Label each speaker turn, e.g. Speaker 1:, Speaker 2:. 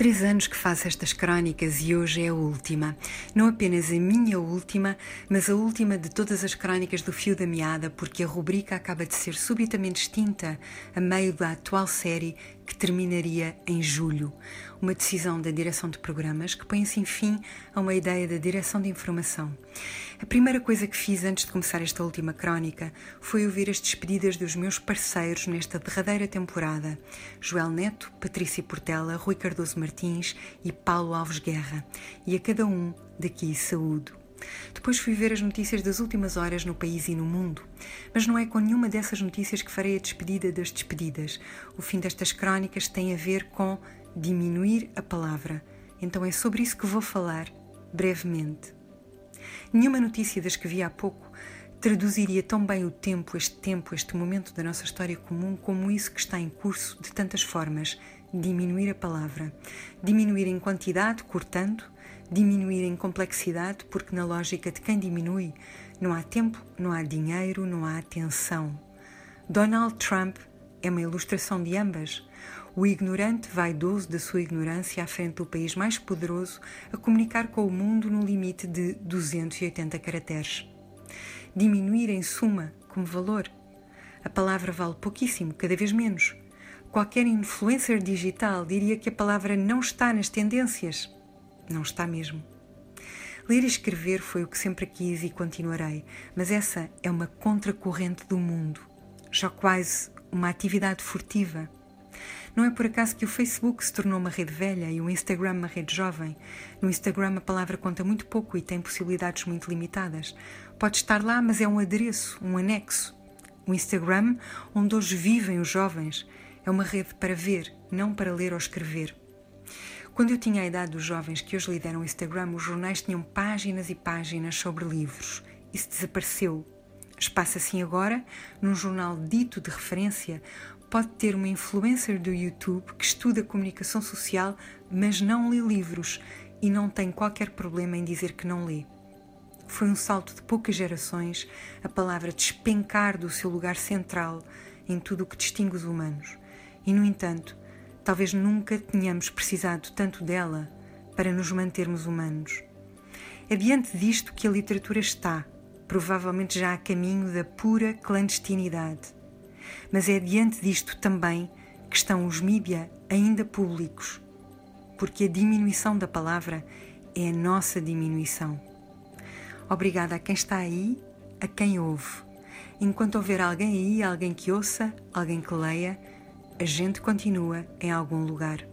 Speaker 1: três anos que faço estas crónicas e hoje é a última. Não apenas a minha última, mas a última de todas as crónicas do Fio da Meada, porque a rubrica acaba de ser subitamente extinta a meio da atual série que terminaria em julho. Uma decisão da direção de programas que põe assim fim a uma ideia da direção de informação. A primeira coisa que fiz antes de começar esta última crónica foi ouvir as despedidas dos meus parceiros nesta derradeira temporada: Joel Neto, Patrícia Portela, Rui Cardoso Martins e Paulo Alves Guerra. E a cada um daqui saúdo. Depois fui ver as notícias das últimas horas no país e no mundo. Mas não é com nenhuma dessas notícias que farei a despedida das despedidas. O fim destas crónicas tem a ver com diminuir a palavra. Então é sobre isso que vou falar, brevemente. Nenhuma notícia das que vi há pouco traduziria tão bem o tempo, este tempo, este momento da nossa história comum, como isso que está em curso de tantas formas. Diminuir a palavra. Diminuir em quantidade, cortando, diminuir em complexidade, porque na lógica de quem diminui não há tempo, não há dinheiro, não há atenção. Donald Trump é uma ilustração de ambas. O ignorante vaidoso da sua ignorância à frente do país mais poderoso a comunicar com o mundo no limite de 280 caracteres. Diminuir em suma como valor. A palavra vale pouquíssimo, cada vez menos. Qualquer influencer digital diria que a palavra não está nas tendências. Não está mesmo. Ler e escrever foi o que sempre quis e continuarei, mas essa é uma contracorrente do mundo, já quase uma atividade furtiva. Não é por acaso que o Facebook se tornou uma rede velha e o Instagram uma rede jovem. No Instagram a palavra conta muito pouco e tem possibilidades muito limitadas. Pode estar lá, mas é um adereço, um anexo. O Instagram, onde hoje vivem os jovens, é uma rede para ver, não para ler ou escrever. Quando eu tinha a idade dos jovens que hoje lideram o Instagram, os jornais tinham páginas e páginas sobre livros. Isso desapareceu. Espaço assim agora, num jornal dito de referência, pode ter uma influencer do YouTube que estuda comunicação social, mas não lê livros e não tem qualquer problema em dizer que não lê. Foi um salto de poucas gerações a palavra despencar do seu lugar central em tudo o que distingue os humanos. E, no entanto, Talvez nunca tenhamos precisado tanto dela para nos mantermos humanos. É diante disto que a literatura está, provavelmente já a caminho da pura clandestinidade. Mas é diante disto também que estão os mídia ainda públicos, porque a diminuição da palavra é a nossa diminuição. Obrigada a quem está aí, a quem ouve. Enquanto houver alguém aí, alguém que ouça, alguém que leia, a gente continua em algum lugar.